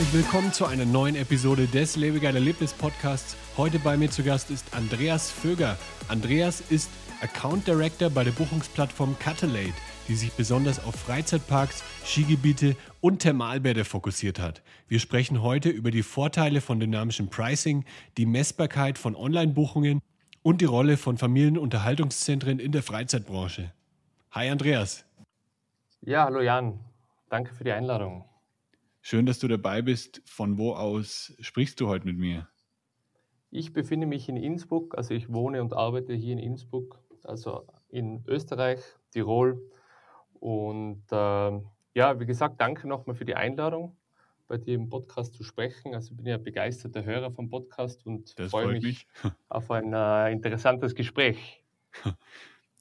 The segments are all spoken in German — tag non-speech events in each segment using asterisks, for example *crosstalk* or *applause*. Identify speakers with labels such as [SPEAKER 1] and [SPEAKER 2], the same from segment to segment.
[SPEAKER 1] Herzlich willkommen zu einer neuen Episode des Lebegeil Erlebnis Podcasts. Heute bei mir zu Gast ist Andreas Vöger. Andreas ist Account Director bei der Buchungsplattform Catalate, die sich besonders auf Freizeitparks, Skigebiete und Thermalbäder fokussiert hat. Wir sprechen heute über die Vorteile von dynamischem Pricing, die Messbarkeit von Online-Buchungen und die Rolle von Familienunterhaltungszentren in der Freizeitbranche. Hi Andreas.
[SPEAKER 2] Ja, hallo Jan. Danke für die Einladung.
[SPEAKER 3] Schön, dass du dabei bist. Von wo aus sprichst du heute mit mir?
[SPEAKER 2] Ich befinde mich in Innsbruck, also ich wohne und arbeite hier in Innsbruck, also in Österreich, Tirol. Und äh, ja, wie gesagt, danke nochmal für die Einladung, bei dir im Podcast zu sprechen. Also ich bin ja begeisterter Hörer vom Podcast und das freue mich, mich, auf ein äh, interessantes Gespräch. *laughs*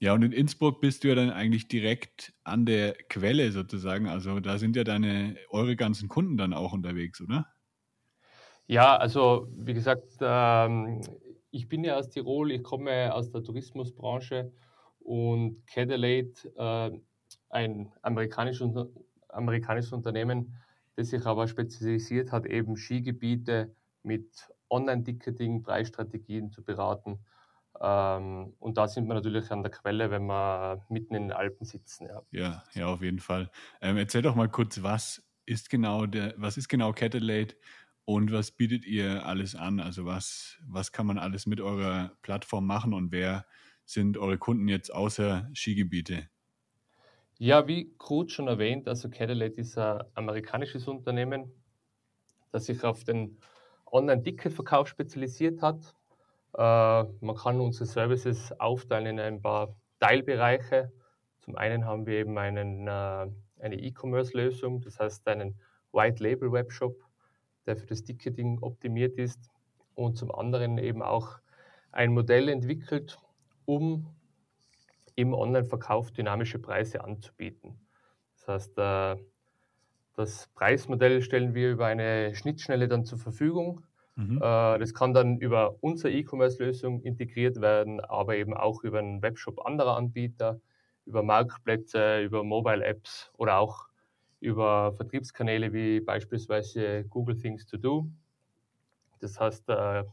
[SPEAKER 3] Ja, und in Innsbruck bist du ja dann eigentlich direkt an der Quelle sozusagen. Also da sind ja deine, eure ganzen Kunden dann auch unterwegs, oder?
[SPEAKER 2] Ja, also wie gesagt, ähm, ich bin ja aus Tirol, ich komme aus der Tourismusbranche und Cadillac, äh, ein amerikanisches, amerikanisches Unternehmen, das sich aber spezialisiert hat, eben Skigebiete mit Online-Ticketing, Preisstrategien zu beraten. Ähm, und da sind wir natürlich an der Quelle, wenn wir mitten in den Alpen sitzen.
[SPEAKER 3] Ja, ja, ja auf jeden Fall. Ähm, erzähl doch mal kurz, was ist genau der, was ist genau Catalate und was bietet ihr alles an? Also was, was kann man alles mit eurer Plattform machen und wer sind eure Kunden jetzt außer Skigebiete?
[SPEAKER 2] Ja, wie Krut schon erwähnt, also Catalate ist ein amerikanisches Unternehmen, das sich auf den Online-Ticketverkauf spezialisiert hat. Äh, man kann unsere Services aufteilen in ein paar Teilbereiche. Zum einen haben wir eben einen, äh, eine E-Commerce-Lösung, das heißt einen White-Label-Webshop, der für das Ticketing optimiert ist. Und zum anderen eben auch ein Modell entwickelt, um im Online-Verkauf dynamische Preise anzubieten. Das heißt, äh, das Preismodell stellen wir über eine Schnittstelle dann zur Verfügung Mhm. Äh, das kann dann über unsere E-Commerce-Lösung integriert werden, aber eben auch über einen Webshop anderer Anbieter, über Marktplätze, über Mobile-Apps oder auch über Vertriebskanäle wie beispielsweise Google Things to Do. Das heißt, äh,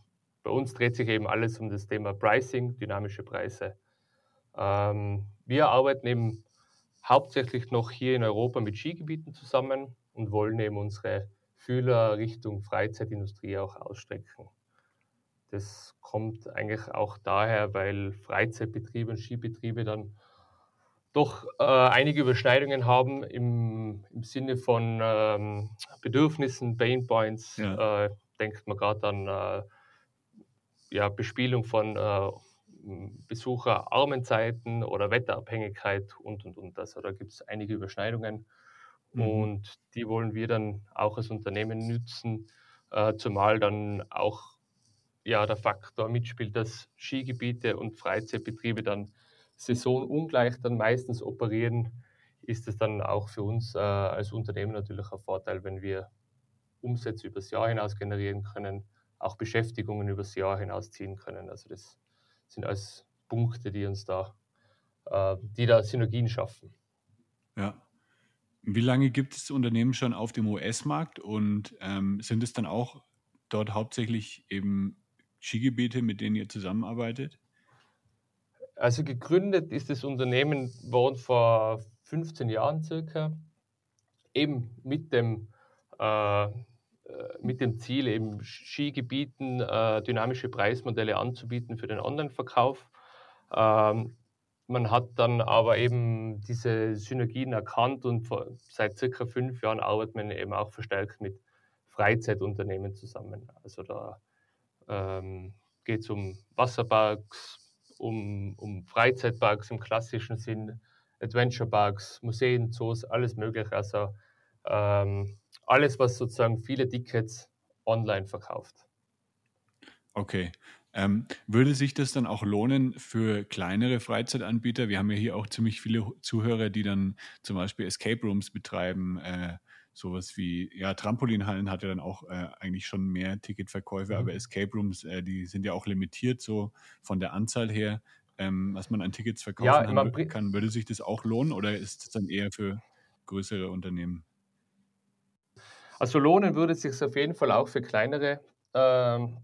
[SPEAKER 2] bei uns dreht sich eben alles um das Thema Pricing, dynamische Preise. Ähm, wir arbeiten eben hauptsächlich noch hier in Europa mit Skigebieten zusammen und wollen eben unsere Fühler Richtung Freizeitindustrie auch ausstrecken. Das kommt eigentlich auch daher, weil Freizeitbetriebe und Skibetriebe dann doch äh, einige Überschneidungen haben im, im Sinne von ähm, Bedürfnissen, Painpoints. Ja. Äh, denkt man gerade an äh, ja, Bespielung von äh, besucherarmen Zeiten oder Wetterabhängigkeit und und und. Also da gibt es einige Überschneidungen. Mhm. Und die wollen wir dann auch als Unternehmen nützen, äh, zumal dann auch ja, der Faktor mitspielt, dass Skigebiete und Freizeitbetriebe dann saisonungleich dann meistens operieren, ist es dann auch für uns äh, als Unternehmen natürlich ein Vorteil, wenn wir Umsätze übers Jahr hinaus generieren können, auch Beschäftigungen übers Jahr hinaus ziehen können. Also das sind alles Punkte, die uns da, äh, die da Synergien schaffen.
[SPEAKER 3] Ja, wie lange gibt es Unternehmen schon auf dem US-Markt und ähm, sind es dann auch dort hauptsächlich eben Skigebiete, mit denen ihr zusammenarbeitet?
[SPEAKER 2] Also gegründet ist das Unternehmen worden vor 15 Jahren circa, eben mit dem, äh, äh, mit dem Ziel, eben Skigebieten äh, dynamische Preismodelle anzubieten für den Online-Verkauf. Ähm, man hat dann aber eben diese Synergien erkannt und seit circa fünf Jahren arbeitet man eben auch verstärkt mit Freizeitunternehmen zusammen. Also da ähm, geht es um Wasserparks, um, um Freizeitparks im klassischen Sinn, Adventure Parks, Museen, Zoos, alles Mögliche. Also ähm, alles, was sozusagen viele Tickets online verkauft.
[SPEAKER 3] Okay. Ähm, würde sich das dann auch lohnen für kleinere Freizeitanbieter? Wir haben ja hier auch ziemlich viele Zuhörer, die dann zum Beispiel Escape Rooms betreiben. Äh, sowas wie, ja, Trampolinhallen hat ja dann auch äh, eigentlich schon mehr Ticketverkäufe, mhm. aber Escape Rooms, äh, die sind ja auch limitiert so von der Anzahl her, ähm, was man an Tickets verkaufen ja, kann. Würde sich das auch lohnen oder ist das dann eher für größere Unternehmen?
[SPEAKER 2] Also lohnen würde es sich auf jeden Fall auch für kleinere ähm,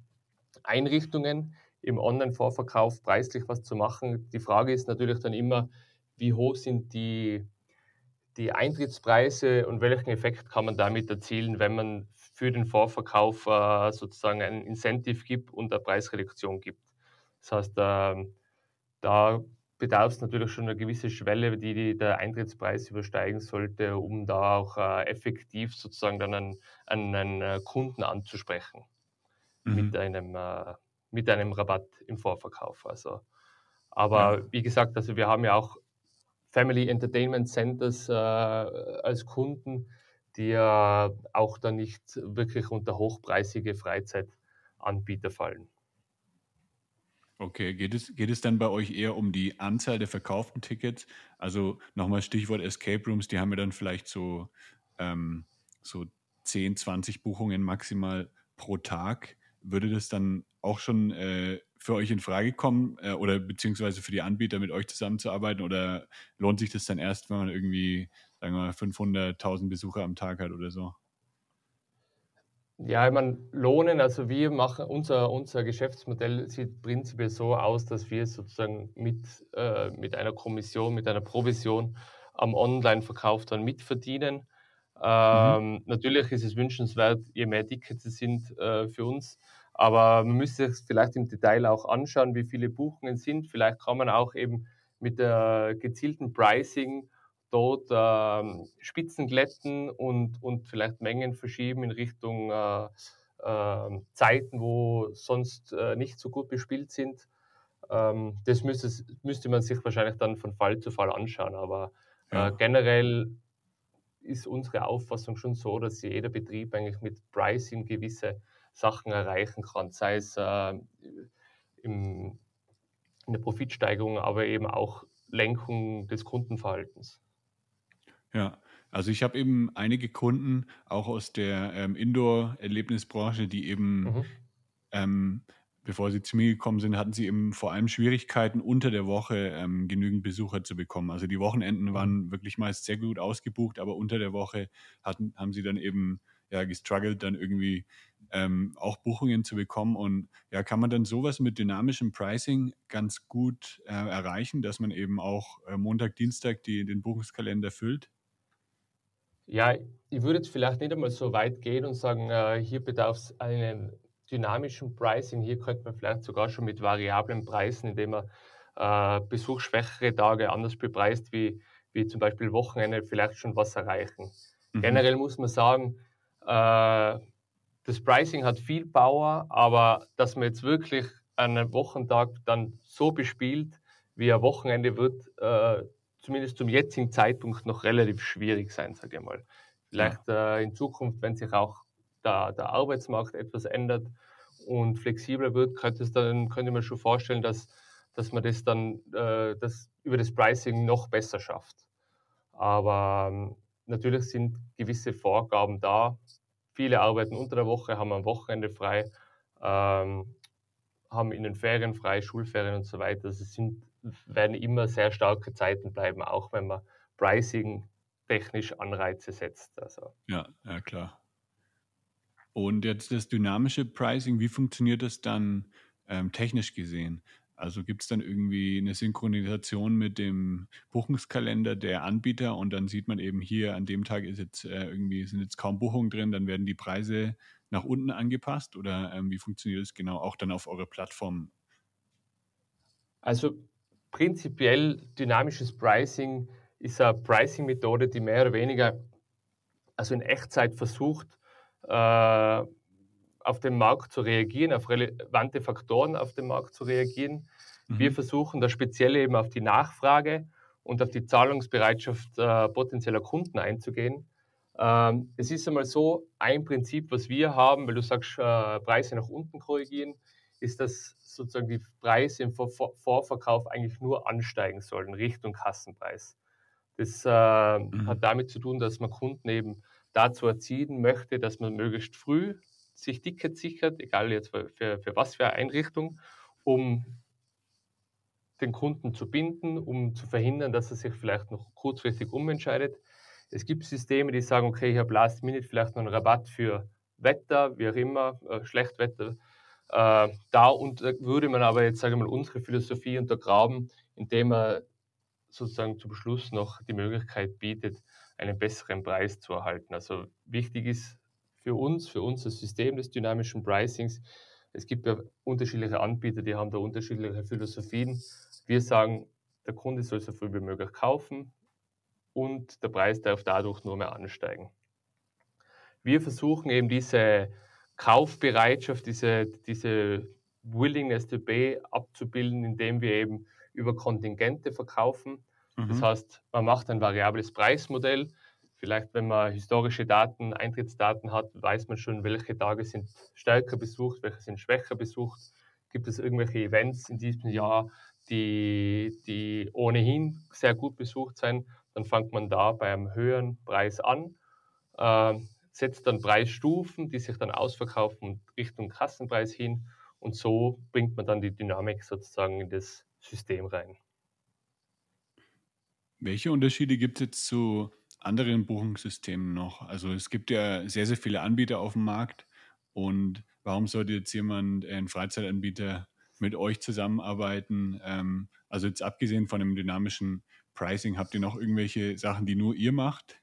[SPEAKER 2] Einrichtungen im Online-Vorverkauf preislich was zu machen. Die Frage ist natürlich dann immer, wie hoch sind die, die Eintrittspreise und welchen Effekt kann man damit erzielen, wenn man für den Vorverkauf äh, sozusagen ein Incentive gibt und eine Preisreduktion gibt. Das heißt, äh, da bedarf es natürlich schon eine gewisse Schwelle, die, die, der Eintrittspreis übersteigen sollte, um da auch äh, effektiv sozusagen dann einen, einen, einen äh, Kunden anzusprechen mhm. mit, einem, äh, mit einem Rabatt im Vorverkauf. Also, aber ja. wie gesagt, also wir haben ja auch Family Entertainment Centers äh, als Kunden, die ja auch dann nicht wirklich unter hochpreisige Freizeitanbieter fallen.
[SPEAKER 3] Okay, geht es, geht es dann bei euch eher um die Anzahl der verkauften Tickets? Also nochmal Stichwort Escape Rooms, die haben ja dann vielleicht so, ähm, so 10, 20 Buchungen maximal pro Tag. Würde das dann auch schon äh, für euch in Frage kommen äh, oder beziehungsweise für die Anbieter mit euch zusammenzuarbeiten oder lohnt sich das dann erst, wenn man irgendwie, sagen wir mal, 500.000 Besucher am Tag hat oder so?
[SPEAKER 2] Ja, ich meine, Lohnen, also wir machen, unser, unser Geschäftsmodell sieht prinzipiell so aus, dass wir sozusagen mit, äh, mit einer Kommission, mit einer Provision am Online-Verkauf dann mitverdienen. Mhm. Ähm, mhm. Natürlich ist es wünschenswert, je mehr Tickets es sind äh, für uns, aber man müsste sich vielleicht im Detail auch anschauen, wie viele Buchungen sind. Vielleicht kann man auch eben mit der gezielten Pricing dort äh, Spitzen glätten und, und vielleicht Mengen verschieben in Richtung äh, äh, Zeiten, wo sonst äh, nicht so gut bespielt sind. Ähm, das müsste, müsste man sich wahrscheinlich dann von Fall zu Fall anschauen. Aber äh, ja. generell ist unsere Auffassung schon so, dass jeder Betrieb eigentlich mit Pricing gewisse Sachen erreichen kann, sei es äh, im, in der Profitsteigerung, aber eben auch Lenkung des Kundenverhaltens.
[SPEAKER 3] Ja, also ich habe eben einige Kunden auch aus der ähm, Indoor-Erlebnisbranche, die eben, mhm. ähm, bevor sie zu mir gekommen sind, hatten sie eben vor allem Schwierigkeiten, unter der Woche ähm, genügend Besucher zu bekommen. Also die Wochenenden mhm. waren wirklich meist sehr gut ausgebucht, aber unter der Woche hatten, haben sie dann eben ja, gestruggelt, dann irgendwie ähm, auch Buchungen zu bekommen. Und ja, kann man dann sowas mit dynamischem Pricing ganz gut äh, erreichen, dass man eben auch äh, Montag, Dienstag die, den Buchungskalender füllt?
[SPEAKER 2] Ja, ich würde jetzt vielleicht nicht einmal so weit gehen und sagen, äh, hier bedarf es einen dynamischen Pricing. Hier könnte man vielleicht sogar schon mit variablen Preisen, indem man äh, besuchsschwächere Tage anders bepreist, wie, wie zum Beispiel Wochenende, vielleicht schon was erreichen. Mhm. Generell muss man sagen, äh, das Pricing hat viel Power, aber dass man jetzt wirklich einen Wochentag dann so bespielt, wie ein Wochenende wird, äh, zumindest zum jetzigen Zeitpunkt noch relativ schwierig sein, sage ich mal. Vielleicht ja. äh, in Zukunft, wenn sich auch der, der, Arbeitsmarkt etwas ändert und flexibler wird, könnte, es dann, könnte man schon vorstellen, dass, dass man das dann äh, das über das Pricing noch besser schafft. Aber ähm, natürlich sind gewisse Vorgaben da. Viele arbeiten unter der Woche, haben am Wochenende frei, ähm, haben in den Ferien frei, Schulferien und so weiter. Also es sind werden immer sehr starke Zeiten bleiben, auch wenn man Pricing technisch Anreize setzt. Also.
[SPEAKER 3] Ja, ja, klar. Und jetzt das dynamische Pricing, wie funktioniert das dann ähm, technisch gesehen? Also gibt es dann irgendwie eine Synchronisation mit dem Buchungskalender der Anbieter und dann sieht man eben hier, an dem Tag ist jetzt äh, irgendwie, sind jetzt kaum Buchungen drin, dann werden die Preise nach unten angepasst oder ähm, wie funktioniert das genau auch dann auf eurer Plattform?
[SPEAKER 2] Also prinzipiell dynamisches Pricing ist eine Pricing-Methode, die mehr oder weniger also in Echtzeit versucht, auf den Markt zu reagieren, auf relevante Faktoren auf den Markt zu reagieren. Mhm. Wir versuchen da speziell eben auf die Nachfrage und auf die Zahlungsbereitschaft äh, potenzieller Kunden einzugehen. Ähm, es ist einmal so, ein Prinzip, was wir haben, weil du sagst, äh, Preise nach unten korrigieren, ist, dass sozusagen die Preise im Vor Vorverkauf eigentlich nur ansteigen sollen, Richtung Kassenpreis. Das äh, mhm. hat damit zu tun, dass man Kunden eben dazu erziehen möchte, dass man möglichst früh sich Tickets sichert, egal jetzt für, für was für eine Einrichtung, um den Kunden zu binden, um zu verhindern, dass er sich vielleicht noch kurzfristig umentscheidet. Es gibt Systeme, die sagen, okay, ich habe Last Minute vielleicht noch einen Rabatt für Wetter, wie auch immer, äh, Schlechtwetter. Äh, da und, äh, würde man aber jetzt, sage ich mal, unsere Philosophie untergraben, indem man sozusagen zum Schluss noch die Möglichkeit bietet, einen besseren Preis zu erhalten. Also wichtig ist für uns, für unser System des dynamischen Pricings, es gibt ja unterschiedliche Anbieter, die haben da unterschiedliche Philosophien. Wir sagen, der Kunde soll so früh wie möglich kaufen und der Preis darf dadurch nur mehr ansteigen. Wir versuchen eben diese Kaufbereitschaft, diese, diese Willingness to pay abzubilden, indem wir eben über Kontingente verkaufen. Mhm. Das heißt, man macht ein variables Preismodell. Vielleicht, wenn man historische Daten, Eintrittsdaten hat, weiß man schon, welche Tage sind stärker besucht, welche sind schwächer besucht. Gibt es irgendwelche Events in diesem Jahr, die, die ohnehin sehr gut besucht sind? Dann fängt man da bei einem höheren Preis an, äh, setzt dann Preisstufen, die sich dann ausverkaufen Richtung Kassenpreis hin und so bringt man dann die Dynamik sozusagen in das System rein.
[SPEAKER 3] Welche Unterschiede gibt es jetzt zu anderen Buchungssystemen noch? Also es gibt ja sehr, sehr viele Anbieter auf dem Markt und warum sollte jetzt jemand, ein Freizeitanbieter, mit euch zusammenarbeiten? Ähm, also jetzt abgesehen von dem dynamischen Pricing, habt ihr noch irgendwelche Sachen, die nur ihr macht?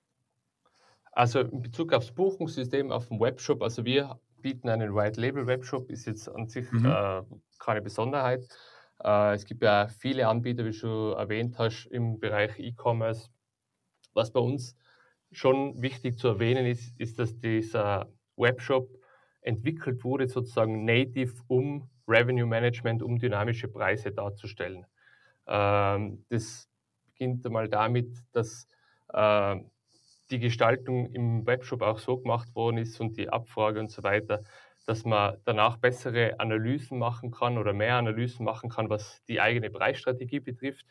[SPEAKER 2] Also in Bezug aufs Buchungssystem auf dem Webshop, also wir bieten einen White Label Webshop, ist jetzt an sich mhm. äh, keine Besonderheit. Äh, es gibt ja viele Anbieter, wie du erwähnt hast, im Bereich E-Commerce. Was bei uns schon wichtig zu erwähnen ist, ist, dass dieser Webshop entwickelt wurde, sozusagen native, um Revenue Management, um dynamische Preise darzustellen. Ähm, das beginnt einmal damit, dass äh, die Gestaltung im Webshop auch so gemacht worden ist und die Abfrage und so weiter, dass man danach bessere Analysen machen kann oder mehr Analysen machen kann, was die eigene Preisstrategie betrifft.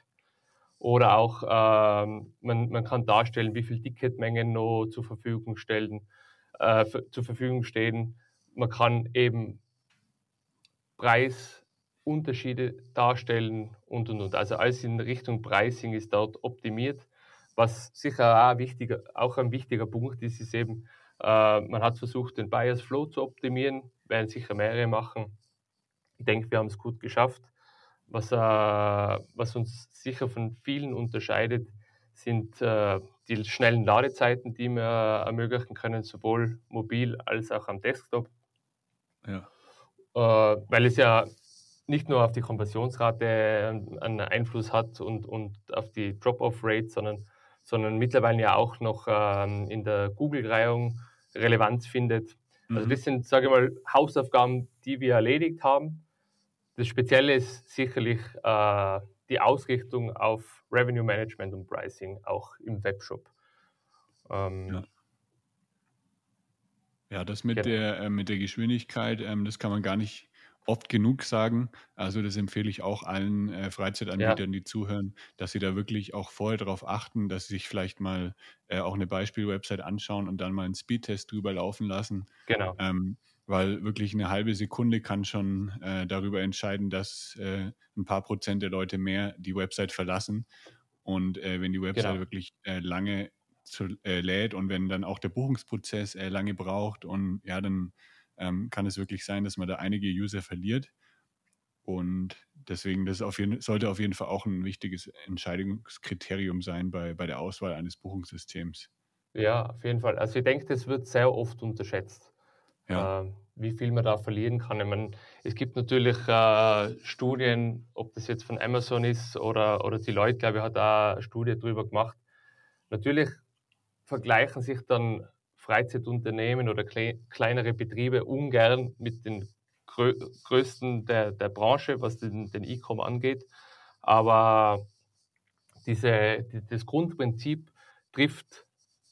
[SPEAKER 2] Oder auch ähm, man, man kann darstellen, wie viel Ticketmengen noch zur Verfügung stellen, äh, zur Verfügung stehen. Man kann eben Preis Unterschiede darstellen und und und. Also alles in Richtung Pricing ist dort optimiert. Was sicher auch, wichtiger, auch ein wichtiger Punkt ist, ist eben, äh, man hat versucht, den Buyers Flow zu optimieren, werden sicher mehrere machen. Ich denke, wir haben es gut geschafft. Was, äh, was uns sicher von vielen unterscheidet, sind äh, die schnellen Ladezeiten, die wir ermöglichen können, sowohl mobil als auch am Desktop. Ja. Äh, weil es ja nicht nur auf die Konversionsrate einen Einfluss hat und, und auf die Drop-off-Rate, sondern, sondern mittlerweile ja auch noch ähm, in der Google-Reihung Relevanz findet. Also mhm. das sind, sage ich mal, Hausaufgaben, die wir erledigt haben. Das Spezielle ist sicherlich äh, die Ausrichtung auf Revenue Management und Pricing, auch im Webshop.
[SPEAKER 3] Ähm, ja. ja. das mit, genau. der, äh, mit der Geschwindigkeit, ähm, das kann man gar nicht oft genug sagen. Also das empfehle ich auch allen äh, Freizeitanbietern, ja. die zuhören, dass sie da wirklich auch vorher darauf achten, dass sie sich vielleicht mal äh, auch eine Beispiel-Website anschauen und dann mal einen Speedtest drüber laufen lassen. Genau. Ähm, weil wirklich eine halbe Sekunde kann schon äh, darüber entscheiden, dass äh, ein paar Prozent der Leute mehr die Website verlassen. Und äh, wenn die Website genau. wirklich äh, lange zu, lädt und wenn dann auch der Buchungsprozess lange braucht und ja, dann ähm, kann es wirklich sein, dass man da einige User verliert. Und deswegen, das auf jeden, sollte auf jeden Fall auch ein wichtiges Entscheidungskriterium sein bei, bei der Auswahl eines Buchungssystems.
[SPEAKER 2] Ja, auf jeden Fall. Also ich denke, das wird sehr oft unterschätzt, ja. äh, wie viel man da verlieren kann. Ich meine, es gibt natürlich äh, Studien, ob das jetzt von Amazon ist oder, oder die Leute, glaube ich, hat da eine Studie darüber gemacht. Natürlich vergleichen sich dann Freizeitunternehmen oder kle kleinere Betriebe ungern mit den grö größten der, der Branche, was den, den E-Com angeht. Aber diese, die, das Grundprinzip trifft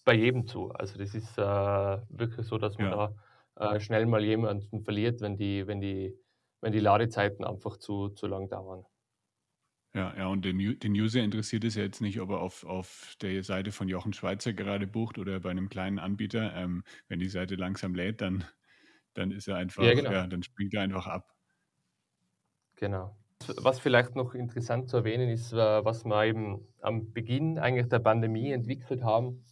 [SPEAKER 2] bei jedem zu. Also das ist äh, wirklich so, dass man ja. da äh, schnell mal jemanden verliert, wenn die, wenn die, wenn die Ladezeiten einfach zu, zu lang dauern.
[SPEAKER 3] Ja, ja, und den, den User interessiert es ja jetzt nicht, ob er auf, auf der Seite von Jochen Schweizer gerade bucht oder bei einem kleinen Anbieter. Ähm, wenn die Seite langsam lädt, dann, dann ist er einfach, ja, genau. ja, dann springt er einfach ab.
[SPEAKER 2] Genau. Was vielleicht noch interessant zu erwähnen ist, äh, was wir eben am Beginn eigentlich der Pandemie entwickelt haben,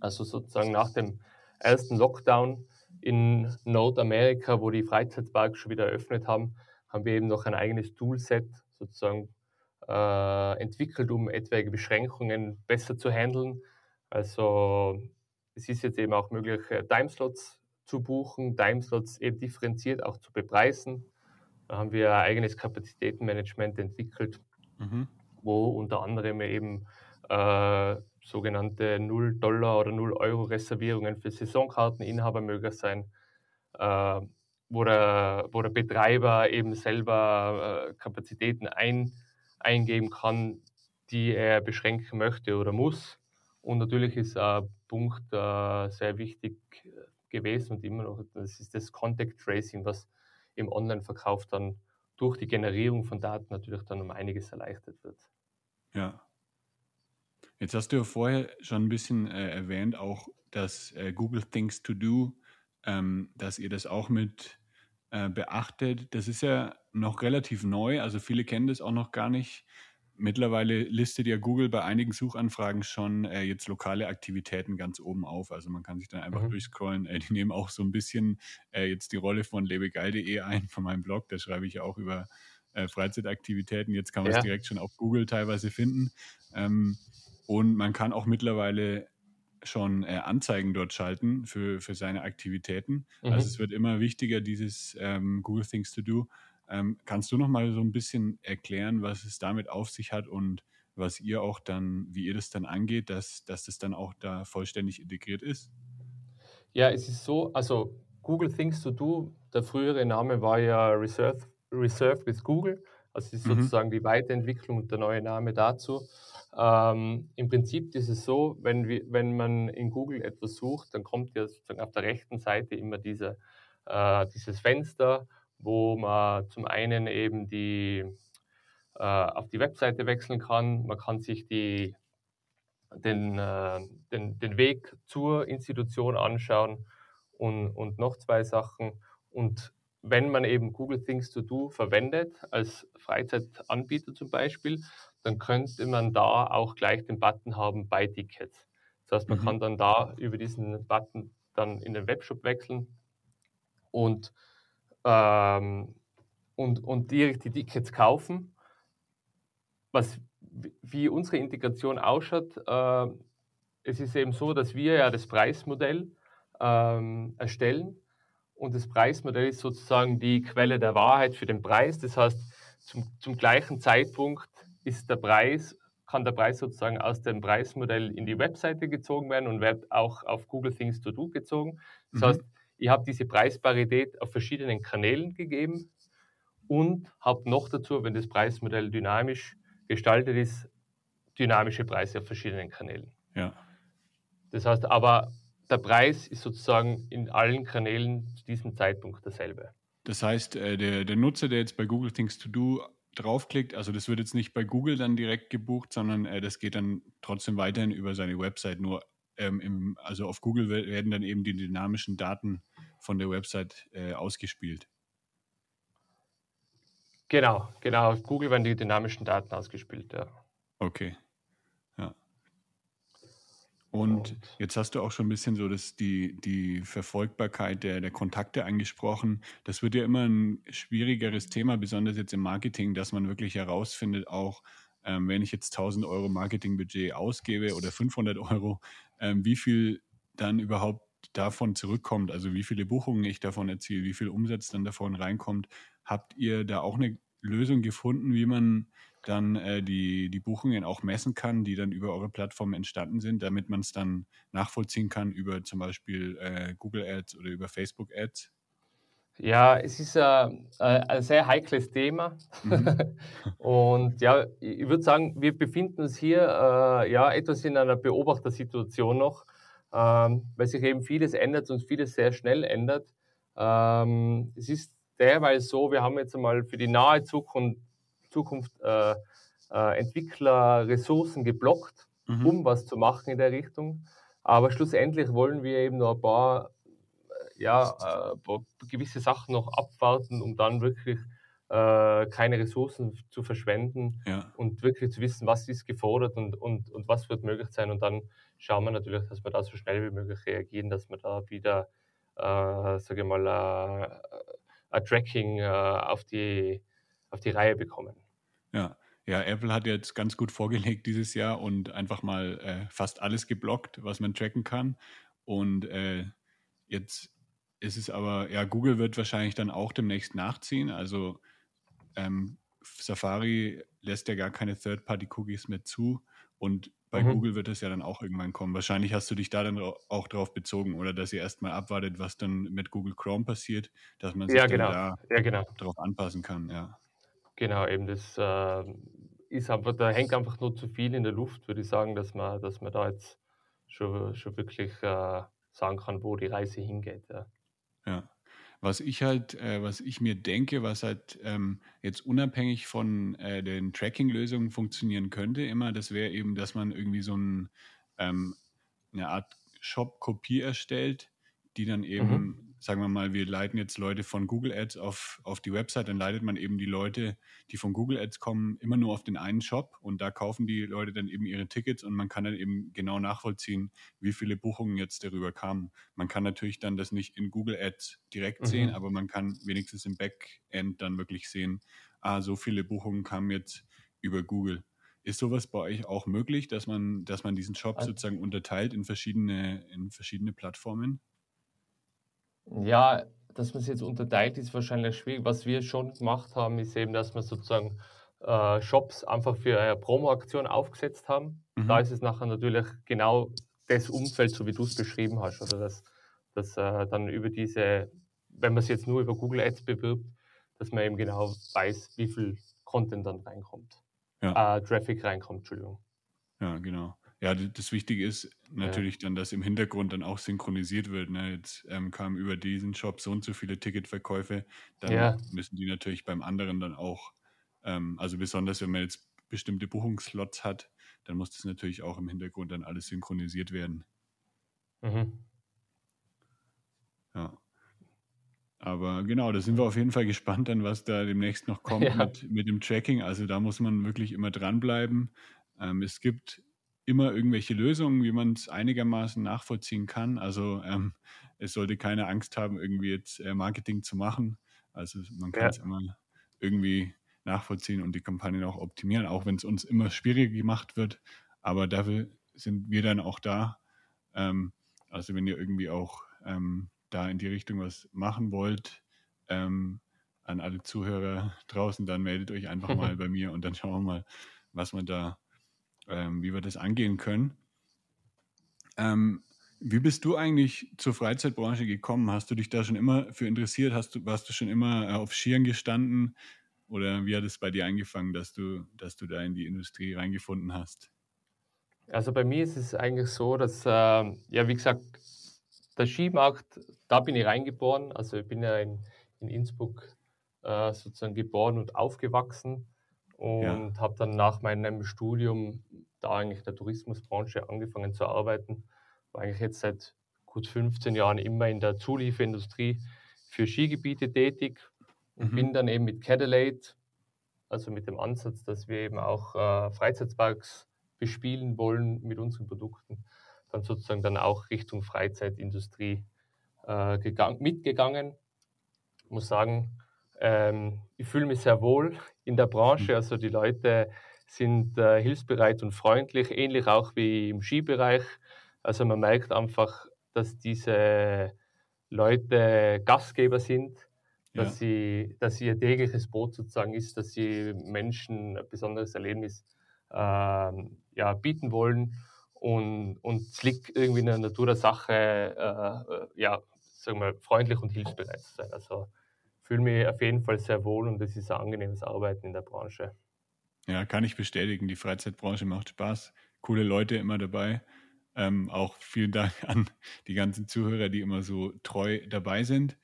[SPEAKER 2] also sozusagen nach dem ersten Lockdown in Nordamerika, wo die Freizeitparks schon wieder eröffnet haben, haben wir eben noch ein eigenes Toolset sozusagen äh, entwickelt, um etwaige Beschränkungen besser zu handeln. Also es ist jetzt eben auch möglich, äh, Timeslots zu buchen, Timeslots eben differenziert auch zu bepreisen. Da haben wir ein eigenes Kapazitätenmanagement entwickelt, mhm. wo unter anderem eben äh, sogenannte 0 Dollar oder 0 Euro Reservierungen für Saisonkarteninhaber möglich sein, äh, wo, der, wo der Betreiber eben selber äh, Kapazitäten ein, eingeben kann, die er beschränken möchte oder muss. Und natürlich ist ein Punkt äh, sehr wichtig gewesen und immer noch, das ist das Contact Tracing, was im Online-Verkauf dann durch die Generierung von Daten natürlich dann um einiges erleichtert wird.
[SPEAKER 3] Ja. Jetzt hast du ja vorher schon ein bisschen äh, erwähnt, auch dass äh, Google Things to Do, ähm, dass ihr das auch mit äh, beachtet. Das ist ja noch relativ neu, also viele kennen das auch noch gar nicht. Mittlerweile listet ja Google bei einigen Suchanfragen schon äh, jetzt lokale Aktivitäten ganz oben auf. Also man kann sich dann einfach mhm. durchscrollen. Äh, die nehmen auch so ein bisschen äh, jetzt die Rolle von lebegeil.de ein, von meinem Blog. Da schreibe ich auch über äh, Freizeitaktivitäten. Jetzt kann man es ja. direkt schon auf Google teilweise finden. Ähm, und man kann auch mittlerweile schon äh, Anzeigen dort schalten für, für seine Aktivitäten. Mhm. Also es wird immer wichtiger, dieses ähm, Google Things to Do. Ähm, kannst du noch mal so ein bisschen erklären, was es damit auf sich hat und was ihr auch dann, wie ihr das dann angeht, dass, dass das dann auch da vollständig integriert ist?
[SPEAKER 2] Ja, es ist so, also Google Things to Do, der frühere Name war ja Reserve, Reserve with Google. Also es ist mhm. sozusagen die Weiterentwicklung und der neue Name dazu. Ähm, Im Prinzip ist es so, wenn, wir, wenn man in Google etwas sucht, dann kommt ja sozusagen auf der rechten Seite immer diese, äh, dieses Fenster, wo man zum einen eben die, äh, auf die Webseite wechseln kann, man kann sich die, den, äh, den, den Weg zur Institution anschauen und, und noch zwei Sachen. Und wenn man eben Google Things to Do verwendet, als Freizeitanbieter zum Beispiel, dann könnte man da auch gleich den Button haben bei Tickets. Das heißt, man mhm. kann dann da über diesen Button dann in den Webshop wechseln und ähm, und, und direkt die Tickets kaufen. Was, wie unsere Integration ausschaut, äh, es ist eben so, dass wir ja das Preismodell ähm, erstellen und das Preismodell ist sozusagen die Quelle der Wahrheit für den Preis. Das heißt, zum, zum gleichen Zeitpunkt ist der Preis, kann der Preis sozusagen aus dem Preismodell in die Webseite gezogen werden und wird auch auf Google Things to Do gezogen. Das mhm. heißt, ich habe diese Preisparität auf verschiedenen Kanälen gegeben und habe noch dazu, wenn das Preismodell dynamisch gestaltet ist, dynamische Preise auf verschiedenen Kanälen.
[SPEAKER 3] Ja.
[SPEAKER 2] Das heißt aber, der Preis ist sozusagen in allen Kanälen zu diesem Zeitpunkt derselbe.
[SPEAKER 3] Das heißt, äh, der, der Nutzer, der jetzt bei Google Things to Do draufklickt, also das wird jetzt nicht bei Google dann direkt gebucht, sondern äh, das geht dann trotzdem weiterhin über seine Website. Nur ähm, im, also auf Google werden dann eben die dynamischen Daten von der Website äh, ausgespielt.
[SPEAKER 2] Genau, genau. Auf Google werden die dynamischen Daten ausgespielt, ja.
[SPEAKER 3] Okay. Ja. Und, Und jetzt hast du auch schon ein bisschen so das, die, die Verfolgbarkeit der, der Kontakte angesprochen. Das wird ja immer ein schwierigeres Thema, besonders jetzt im Marketing, dass man wirklich herausfindet, auch ähm, wenn ich jetzt 1000 Euro Marketingbudget ausgebe oder 500 Euro, ähm, wie viel dann überhaupt davon zurückkommt, also wie viele Buchungen ich davon erziele, wie viel Umsatz dann davon reinkommt. Habt ihr da auch eine Lösung gefunden, wie man dann äh, die, die Buchungen auch messen kann, die dann über eure Plattform entstanden sind, damit man es dann nachvollziehen kann über zum Beispiel äh, Google Ads oder über Facebook Ads?
[SPEAKER 2] Ja, es ist ein, äh, ein sehr heikles Thema. Mhm. *laughs* und ja, ich würde sagen, wir befinden uns hier äh, ja etwas in einer Beobachtersituation noch, ähm, weil sich eben vieles ändert und vieles sehr schnell ändert. Ähm, es ist derweil so, wir haben jetzt einmal für die nahe Zukunft, Zukunft äh, äh, Entwickler Ressourcen geblockt, mhm. um was zu machen in der Richtung. Aber schlussendlich wollen wir eben noch ein paar ja, äh, gewisse Sachen noch abwarten, um dann wirklich äh, keine Ressourcen zu verschwenden ja. und wirklich zu wissen, was ist gefordert und, und, und was wird möglich sein. Und dann schauen wir natürlich, dass wir da so schnell wie möglich reagieren, dass wir da wieder, äh, sage ich mal, äh, ein Tracking äh, auf, die, auf die Reihe bekommen.
[SPEAKER 3] Ja. Ja, Apple hat jetzt ganz gut vorgelegt dieses Jahr und einfach mal äh, fast alles geblockt, was man tracken kann. Und äh, jetzt ist es aber, ja, Google wird wahrscheinlich dann auch demnächst nachziehen. Also ähm, Safari lässt ja gar keine Third-Party-Cookies mehr zu. Und bei mhm. Google wird es ja dann auch irgendwann kommen. Wahrscheinlich hast du dich da dann auch drauf bezogen oder dass ihr erstmal abwartet, was dann mit Google Chrome passiert, dass man sich
[SPEAKER 2] ja, genau.
[SPEAKER 3] da
[SPEAKER 2] ja, genau.
[SPEAKER 3] darauf anpassen kann. Ja.
[SPEAKER 2] Genau, eben das äh, ist einfach, da hängt einfach nur zu viel in der Luft, würde ich sagen, dass man, dass man da jetzt schon, schon wirklich äh, sagen kann, wo die Reise hingeht. Ja.
[SPEAKER 3] Ja. Was ich halt, äh, was ich mir denke, was halt ähm, jetzt unabhängig von äh, den Tracking-Lösungen funktionieren könnte, immer, das wäre eben, dass man irgendwie so ein, ähm, eine Art Shop-Kopie erstellt, die dann eben mhm sagen wir mal, wir leiten jetzt Leute von Google Ads auf, auf die Website, dann leitet man eben die Leute, die von Google Ads kommen, immer nur auf den einen Shop und da kaufen die Leute dann eben ihre Tickets und man kann dann eben genau nachvollziehen, wie viele Buchungen jetzt darüber kamen. Man kann natürlich dann das nicht in Google Ads direkt mhm. sehen, aber man kann wenigstens im Backend dann wirklich sehen, ah, so viele Buchungen kamen jetzt über Google. Ist sowas bei euch auch möglich, dass man, dass man diesen Shop sozusagen unterteilt in verschiedene, in verschiedene Plattformen?
[SPEAKER 2] Ja, dass man es jetzt unterteilt, ist wahrscheinlich schwierig. Was wir schon gemacht haben, ist eben, dass wir sozusagen äh, Shops einfach für eine Promo-Aktion aufgesetzt haben. Mhm. Da ist es nachher natürlich genau das Umfeld, so wie du es beschrieben hast. Oder dass, dass äh, dann über diese, wenn man es jetzt nur über Google Ads bewirbt, dass man eben genau weiß, wie viel Content dann reinkommt. Ja. Äh, Traffic reinkommt, Entschuldigung.
[SPEAKER 3] Ja, genau. Ja, das Wichtige ist natürlich ja. dann, dass im Hintergrund dann auch synchronisiert wird. Ne? Jetzt ähm, kamen über diesen Shop so und so viele Ticketverkäufe, dann ja. müssen die natürlich beim anderen dann auch, ähm, also besonders wenn man jetzt bestimmte Buchungsslots hat, dann muss das natürlich auch im Hintergrund dann alles synchronisiert werden. Mhm. Ja. Aber genau, da sind wir auf jeden Fall gespannt dann, was da demnächst noch kommt *laughs* ja. mit, mit dem Tracking. Also da muss man wirklich immer dranbleiben. Ähm, es gibt immer irgendwelche Lösungen, wie man es einigermaßen nachvollziehen kann. Also ähm, es sollte keine Angst haben, irgendwie jetzt äh, Marketing zu machen. Also man kann es ja. immer irgendwie nachvollziehen und die Kampagnen auch optimieren, auch wenn es uns immer schwieriger gemacht wird. Aber dafür sind wir dann auch da. Ähm, also wenn ihr irgendwie auch ähm, da in die Richtung was machen wollt, ähm, an alle Zuhörer draußen, dann meldet euch einfach *laughs* mal bei mir und dann schauen wir mal, was man da ähm, wie wir das angehen können. Ähm, wie bist du eigentlich zur Freizeitbranche gekommen? Hast du dich da schon immer für interessiert? Hast du, warst du schon immer äh, auf Skiern gestanden? Oder wie hat es bei dir angefangen, dass du, dass du da in die Industrie reingefunden hast?
[SPEAKER 2] Also bei mir ist es eigentlich so, dass, äh, ja, wie gesagt, der Skimarkt, da bin ich reingeboren. Also ich bin ja in, in Innsbruck äh, sozusagen geboren und aufgewachsen und ja. habe dann nach meinem Studium da eigentlich in der Tourismusbranche angefangen zu arbeiten. War eigentlich jetzt seit gut 15 Jahren immer in der Zulieferindustrie für Skigebiete tätig und mhm. bin dann eben mit Cadillade, also mit dem Ansatz, dass wir eben auch äh, Freizeitparks bespielen wollen mit unseren Produkten, dann sozusagen dann auch Richtung Freizeitindustrie äh, gegangen, mitgegangen. Ich muss sagen, ähm, ich fühle mich sehr wohl in der Branche. Mhm. Also die Leute sind äh, hilfsbereit und freundlich, ähnlich auch wie im Skibereich. Also man merkt einfach, dass diese Leute Gastgeber sind dass, ja. sie, dass ihr tägliches Brot sozusagen ist, dass sie Menschen ein besonderes Erlebnis äh, ja, bieten wollen. Und, und es liegt irgendwie in der Natur der Sache, äh, äh, ja, sagen wir, freundlich und hilfsbereit zu sein. Also fühle mich auf jeden Fall sehr wohl und es ist ein angenehmes Arbeiten in der Branche.
[SPEAKER 1] Ja, kann ich bestätigen. Die Freizeitbranche macht Spaß. Coole Leute immer dabei. Ähm, auch vielen Dank an die ganzen Zuhörer, die immer so treu dabei sind.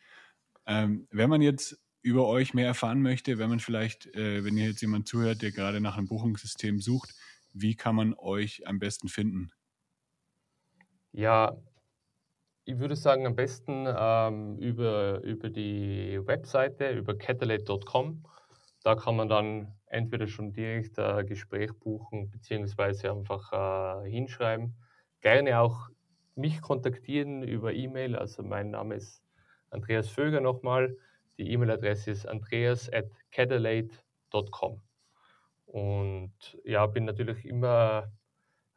[SPEAKER 1] Ähm, wenn man jetzt über euch mehr erfahren möchte, wenn man vielleicht, äh, wenn ihr jetzt jemand zuhört, der gerade nach einem Buchungssystem sucht, wie kann man euch am besten finden?
[SPEAKER 2] Ja, ich würde sagen, am besten ähm, über, über die Webseite, über catalate.com. Da kann man dann entweder schon direkt ein Gespräch buchen, beziehungsweise einfach äh, hinschreiben. Gerne auch mich kontaktieren über E-Mail. Also mein Name ist Andreas Vöger nochmal. Die E-Mail-Adresse ist andreas.catalate.com. Und ja, bin natürlich immer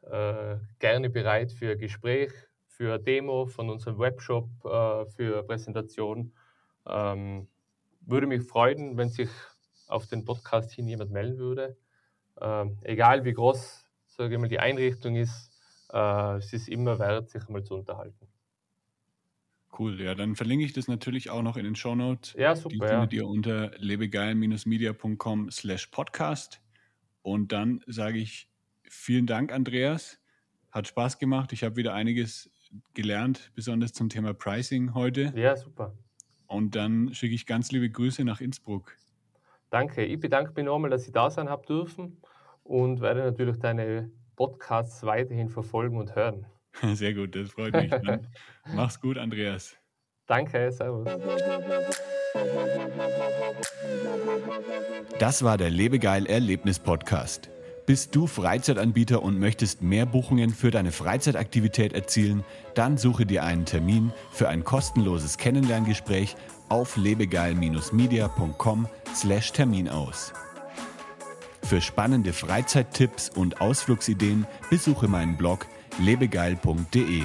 [SPEAKER 2] äh, gerne bereit für ein Gespräch, für eine Demo von unserem Webshop, äh, für Präsentation. Ähm, würde mich freuen, wenn sich auf den Podcast hin jemand melden würde. Ähm, egal wie groß sage ich mal, die Einrichtung ist, äh, es ist immer wert, sich einmal zu unterhalten.
[SPEAKER 1] Cool, ja, dann verlinke ich das natürlich auch noch in den Show Notes.
[SPEAKER 2] Ja, super.
[SPEAKER 1] Die findet ja. ihr unter lebegeil-media.com slash podcast. Und dann sage ich vielen Dank, Andreas. Hat Spaß gemacht. Ich habe wieder einiges gelernt, besonders zum Thema Pricing heute.
[SPEAKER 2] Ja, super.
[SPEAKER 1] Und dann schicke ich ganz liebe Grüße nach Innsbruck.
[SPEAKER 2] Danke. Ich bedanke mich nochmal, dass ich da sein habe dürfen und werde natürlich deine Podcasts weiterhin verfolgen und hören. *laughs*
[SPEAKER 1] Sehr gut, das freut mich. Dann *laughs* mach's gut, Andreas.
[SPEAKER 2] Danke, servus.
[SPEAKER 3] Das war der Lebegeil Erlebnis Podcast. Bist du Freizeitanbieter und möchtest mehr Buchungen für deine Freizeitaktivität erzielen? Dann suche dir einen Termin für ein kostenloses Kennenlerngespräch auf lebegeil-media.com/termin aus. Für spannende Freizeittipps und Ausflugsideen besuche meinen Blog lebegeil.de.